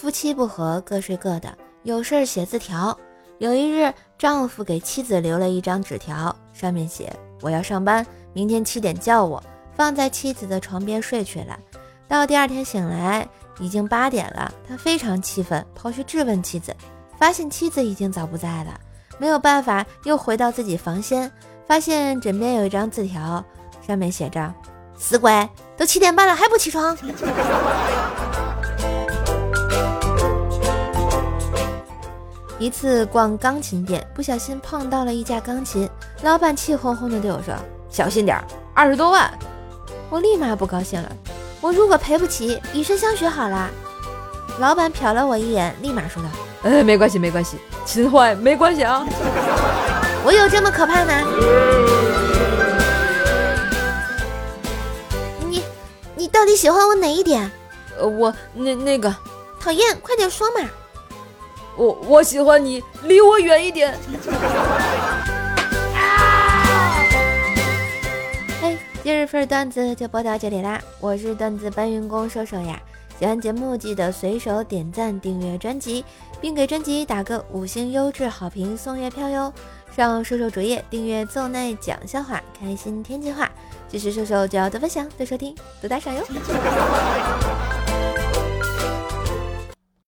夫妻不和，各睡各的，有事儿写字条。有一日，丈夫给妻子留了一张纸条，上面写：“我要上班，明天七点叫我。”放在妻子的床边睡去了。到第二天醒来，已经八点了，他非常气愤，跑去质问妻子，发现妻子已经早不在了。没有办法，又回到自己房间，发现枕边有一张字条，上面写着：“死鬼，都七点半了还不起床。”一次逛钢琴店，不小心碰到了一架钢琴，老板气哄哄的对我说：“小心点儿，二十多万。”我立马不高兴了，我如果赔不起，以身相许好了。老板瞟了我一眼，立马说道：“哎，没关系，没关系，琴坏没关系啊。我有这么可怕吗？你，你到底喜欢我哪一点？呃，我那那个讨厌，快点说嘛。我我喜欢你，离我远一点。嘿，今日份段子就播到这里啦！我是段子搬运工瘦瘦呀，喜欢节目记得随手点赞、订阅专辑，并给专辑打个五星优质好评送月票哟！上瘦瘦主页订阅奏内讲笑话，开心天津话，支持瘦瘦就要多分享、多收听、多打赏哟！